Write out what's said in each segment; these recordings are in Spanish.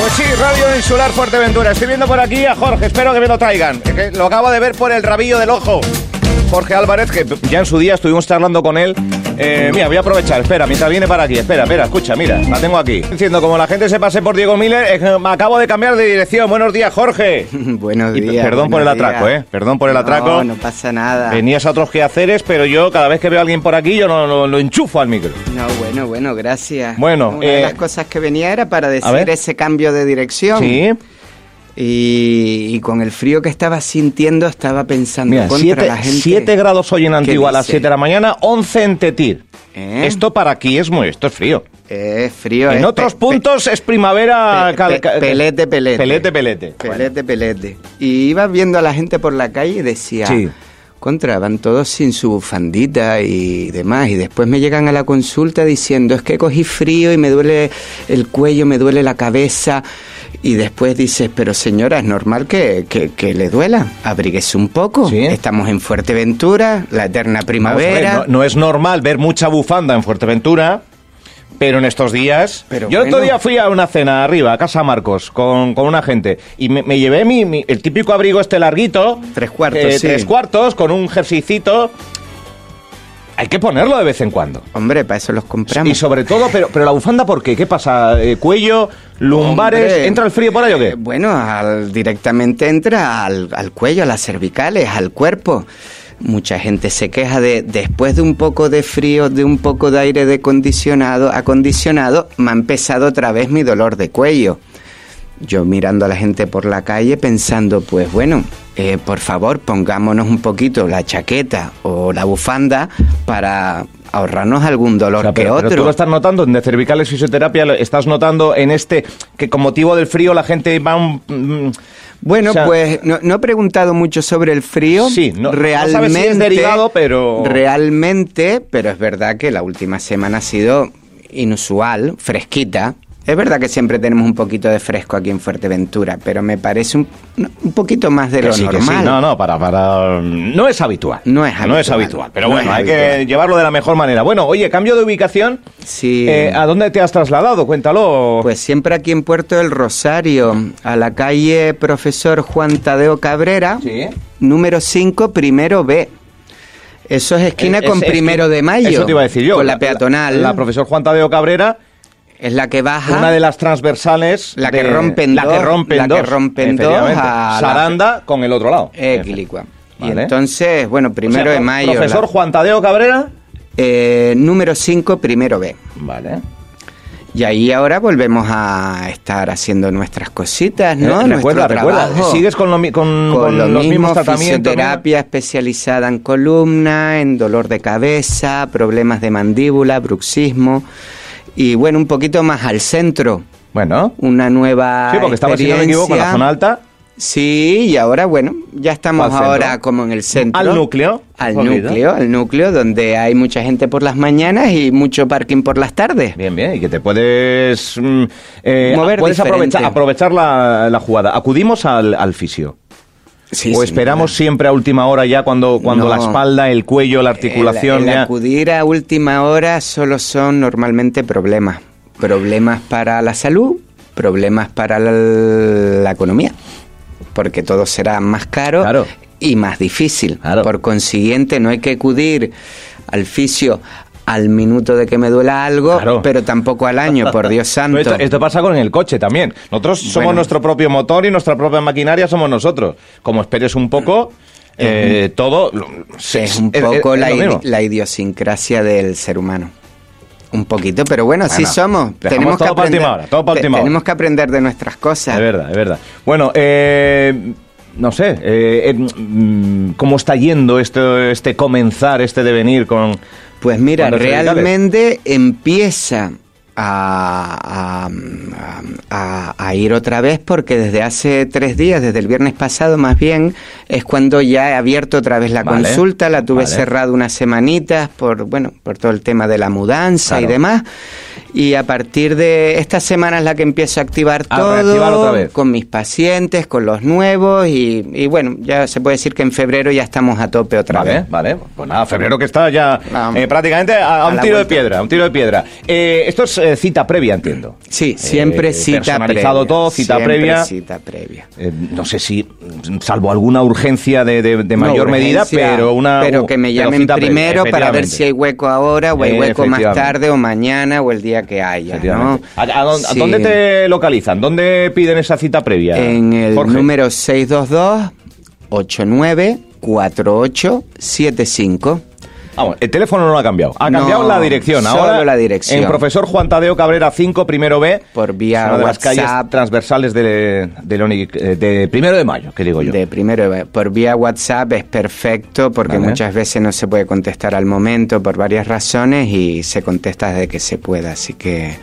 Pues sí, Radio Insular Fuerteventura. Estoy viendo por aquí a Jorge, espero que me lo traigan. Que lo acabo de ver por el rabillo del ojo. Jorge Álvarez, que ya en su día estuvimos charlando con él. Eh, mira, voy a aprovechar, espera, mientras viene para aquí. Espera, espera, escucha, mira, la tengo aquí. Diciendo, como la gente se pase por Diego Miller, que me acabo de cambiar de dirección. Buenos días, Jorge. Buenos Y días. perdón por el atraco, días. ¿eh? Perdón por el atraco. No, no pasa nada. Venías a otros quehaceres, pero yo cada vez que veo a alguien por aquí, yo no, no- lo enchufo al micro. No, bueno, bueno, gracias. Bueno, Una de eh, las cosas que venía era para decir ese cambio de dirección. Sí. Y, y con el frío que estaba sintiendo, estaba pensando Mira, contra la gente. 7 grados hoy en Antigua a las dice? 7 de la mañana, 11 en Tetir. ¿Eh? Esto para aquí es muy, esto es frío. Es frío. En es otros puntos es primavera. pe- pe- pelete, pelete. Pelete, pelete. Pelete, pelete. Y iba viendo a la gente por la calle y decía, Sí. contra, van todos sin su bufandita y demás. Y después me llegan a la consulta diciendo, es que cogí frío y me duele el cuello, me duele la cabeza. Y después dices, pero señora, es normal que, que, que le duela. Abríguese un poco. Sí. Estamos en Fuerteventura, la eterna ver, primavera. no, no es normal ver mucha bufanda en Fuerteventura, pero en estos días. Pero yo el otro día fui a una cena arriba, a Casa Marcos, con, con una gente, y me, me llevé mi, mi- el típico abrigo este larguito. Tres cuartos, eh, sí. Tres cuartos, con un jerseycito. Hay que ponerlo de vez en cuando. Hombre, para eso los compramos. Y sobre todo, pero, pero la bufanda, ¿por qué? ¿Qué pasa? Eh, ¿Cuello? ¿Lumbares? Hombre, ¿Entra el frío por ahí o qué? eh, Bueno, al- directamente entra al, al cuello, a las cervicales, al cuerpo. Mucha gente se queja de, después de un poco de frío, de un poco de aire acondicionado, acondicionado, me ha empezado otra vez mi dolor de cuello. Yo mirando a la gente por la calle pensando, pues bueno, eh, por favor pongámonos un poquito la chaqueta o la bufanda para ahorrarnos algún dolor O sea, que pero, pero otro. tú lo estás notando en de cervicales fisioterapia, lo estás notando en este que con motivo del frío la gente va un... mm, Bueno, O sea, pues no, no he preguntado mucho sobre el frío. Sí, no- no realmente. sabes si es derivado, pero- Realmente, pero es verdad que la última semana ha sido inusual, fresquita. Es verdad que siempre tenemos un poquito de fresco aquí en Fuerteventura, pero me parece un, un poquito más de lo sí, normal. sí. No, no, para, para... No es habitual. No es No es habitual. habitual. Pero No bueno, hay que habitual. llevarlo de la mejor manera. Bueno, oye, cambio de ubicación. Sí. Eh, ¿A dónde te has trasladado? Cuéntalo. Pues siempre aquí en Puerto del Rosario, a la calle Profesor Juan Tadeo Cabrera, Sí. número 5, primero B. Eso es esquina Es- con es- primero de mayo. Eso te iba a decir yo. Con la peatonal. La, profesor Juan Tadeo Cabrera, es la que baja. una de las transversales. La que de- rompen La que dos, rompen la que dos. rompen dos a la- Saranda con el otro lado. Equilicua. Y Vale. entonces, bueno, primero O sea, de mayo. Profesor la- Juan Tadeo Cabrera. eh, número 5, primero B. Vale. Y ahí ahora volvemos a estar haciendo nuestras cositas, ¿no? Eh, recuerda, recuerda. Sigues con, lo con, con, con lo los mismo, mismos tratamientos. fisioterapia especializada en columna, en dolor de cabeza, problemas de mandíbula, bruxismo y bueno, un poquito más al centro, Bueno. una nueva Sí, porque estaba, si no me equivoco, en la zona alta. Sí, y ahora bueno, ya estamos ahora como en el centro. Al núcleo. Al núcleo, al núcleo donde hay mucha gente por las mañanas y mucho parking por las tardes. Bien, bien, y que te puedes mm, eh, Mover puedes diferente. aprovechar, aprovechar la, la jugada. Acudimos al, al fisio. Sí, o esperamos siempre a última hora ya cuando, cuando No. la espalda, el cuello, la articulación El, el ya. acudir a última hora solo son normalmente problemas. Problemas para la salud, problemas para la, la economía. Porque todo será más caro Claro. y más difícil. Claro. Por consiguiente, no hay que acudir al fisio al minuto de que me duela algo, Claro. pero tampoco al año, por Dios santo. Esto, esto pasa con el coche también. Nosotros somos Bueno. nuestro propio motor y nuestra propia maquinaria somos nosotros. Como esperes un poco, eh, todo... es un poco es la, la idiosincrasia del ser humano. Un poquito, pero bueno, Bueno, somos. dejamos todo para última hora, todo te- tenemos que aprender de nuestras cosas. Es verdad, es verdad. Bueno, eh, no sé, eh, eh, mm, ¿cómo está yendo este, este comenzar, este devenir con... Pues mira, realmente empieza a, a- ir otra vez porque desde hace tres días, desde el viernes pasado más bien, es cuando ya he abierto otra vez la Vale, consulta, la tuve vale. cerrada unas semanitas por, bueno, por todo el tema de la mudanza y demás. Y a partir de esta semana es la que empiezo a activar A todo otra vez. con mis pacientes, con los nuevos y, y bueno, ya se puede decir que en febrero ya estamos a tope otra Vale, vez. vale. Pues nada, febrero que está ya eh, prácticamente a, un tiro de piedra, un tiro de piedra. Eh, estos, eh, siempre cita previa, entiendo. Sí, siempre Eh, cita personalizado previa. todo, cita Siempre previa. cita previa. Eh, no sé si, salvo alguna urgencia de, de- de mayor No, medida, pero una. pero que me llamen cita previa, primero para ver si hay hueco ahora o hay hueco más tarde o mañana o el día que haya. ¿A, a dónde, a Sí. dónde te localizan? ¿Dónde piden esa cita previa? En el Jorge? número 622 894875. Vamos, el teléfono no lo ha cambiado. Ha No, cambiado la dirección. solo Ahora, la dirección. En Profesor Juan Tadeo Cabrera 5, primero B. Por vía una de las calles transversales de, de, Leoni- eh, de primero de mayo, que digo yo. De primero, por vía WhatsApp es perfecto porque Vale. muchas veces no se puede contestar al momento por varias razones y se contesta desde que se pueda, así que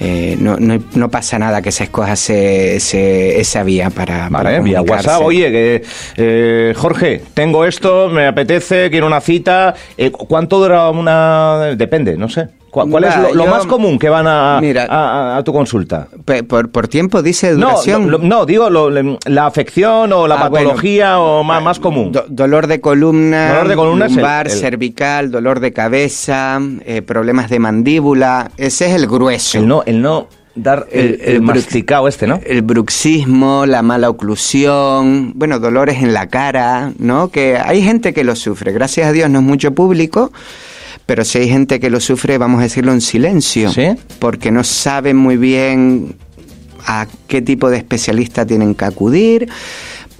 eh, no, no, no pasa nada que se escoja ese, ese- esa vía para, para Vale, vía. WhatsApp. Oye, que, eh, Jorge, tengo esto, me apetece, quiero una cita. Eh, ¿Cuánto dura una...? Depende, no sé. ¿Cuál, cuál es lo, lo yo- más común que van a, Mira. a, a- a tu consulta? Por, por tiempo dice No, duración. lo- no, digo lo- la afección o la Ah, bueno. patología o más, más común. Do- dolor de columna, Dolor de columna el- el- cervical, dolor de cabeza, eh, problemas de mandíbula. Ese es el grueso. el no, el no dar el, el masticado este, ¿no? El bruxismo, la mala oclusión, bueno, dolores en la cara, ¿no? Que hay gente que lo sufre. Gracias a Dios no es mucho público, pero si hay gente que lo sufre, vamos a decirlo en silencio. ¿Sí? Porque no saben muy bien a qué tipo de especialista tienen que acudir.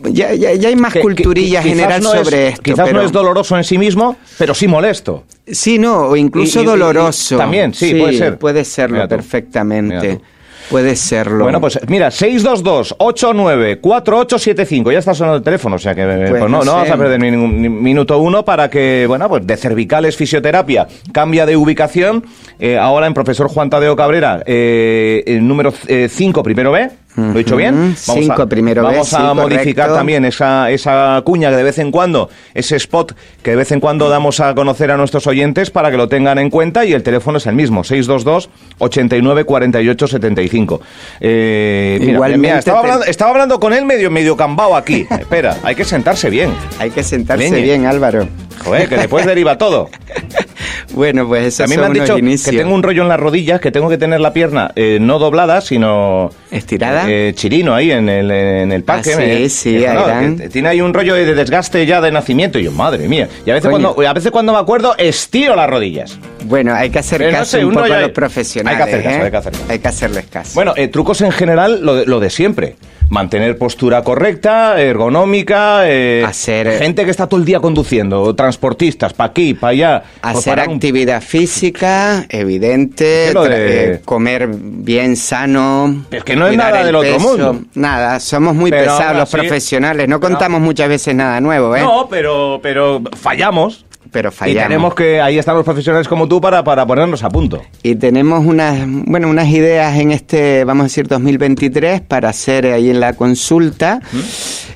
Ya, ya, ya hay más Que- culturilla que- general no es- sobre esto. Quizás pero- no es doloroso en sí mismo, pero sí molesto. Sí, no, o incluso Y- y- y- doloroso. también, sí, puede ser. Puede serlo Mira tú, mira perfectamente. tú. Puede serlo. Bueno, pues mira, 622-89-4875. Ya está sonando el teléfono, o sea que eh, Pues pues no, no a perder ni minuto uno para que, bueno, pues de cervicales fisioterapia cambia de ubicación. eh, ahora en Profesor Juan Tadeo Cabrera, eh, el número 5, primero B. ¿Lo he dicho bien? Ujú, cinco, primero B, Vamos a modificar correcto. también esa, esa cuña que de vez en cuando, ese spot que de vez en cuando damos a conocer a nuestros oyentes para que lo tengan en cuenta y el teléfono es el mismo, 622 89 48 75. Eh, mira, mira, estaba, hablando, estaba hablando con él medio, medio cambao aquí. Espera, hay que sentarse bien. Hay que sentarse Leñe. bien, Álvaro. Joder, que después deriva todo. Bueno, pues esos A mí me son han dicho inicios. que tengo un rollo en las rodillas, que tengo que tener la pierna eh, no doblada, sino... ¿Estirada? eh, chirino ahí en el, en el parque. Ah, sí, sí, no, tiene ahí un rollo de desgaste ya de nacimiento. Y yo, madre mía. Y a veces, Coño. cuando, a veces cuando me acuerdo, estiro las rodillas. Bueno, hay que hacer no caso sé, un poco a los profesionales. hay que hacer caso, ¿eh? hay que hacer caso. Hay que hacerles caso. Bueno, eh, trucos en general, lo de, lo de siempre. Mantener postura correcta, ergonómica, eh, Hacer- gente que está todo el día conduciendo, transportistas, para aquí, para allá. pues Hacer un- actividad física, evidente, de- eh, comer bien sano. Es que no es nada el del otro peso. mundo. Nada, somos muy Pero pesados los profesionales. No contamos muchas veces nada nuevo, ¿eh? No, pero, pero fallamos. Pero Y fallamos. tenemos que, ahí están los profesionales como tú para, para ponernos a punto. Y tenemos unas, bueno, unas ideas en este, vamos a decir, 2023 para hacer ahí en la consulta.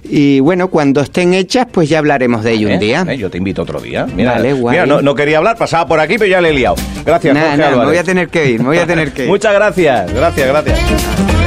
Y bueno, cuando estén hechas, pues ya hablaremos de ello un día. ¿Eh? Yo te invito otro día. Mira, Vale, guay. mira, no, no quería hablar, pasaba por aquí, pero ya le he liado. Gracias, Nada, Jorge nada, me voy a tener que ir, me voy a tener que ir. Muchas gracias, gracias, gracias.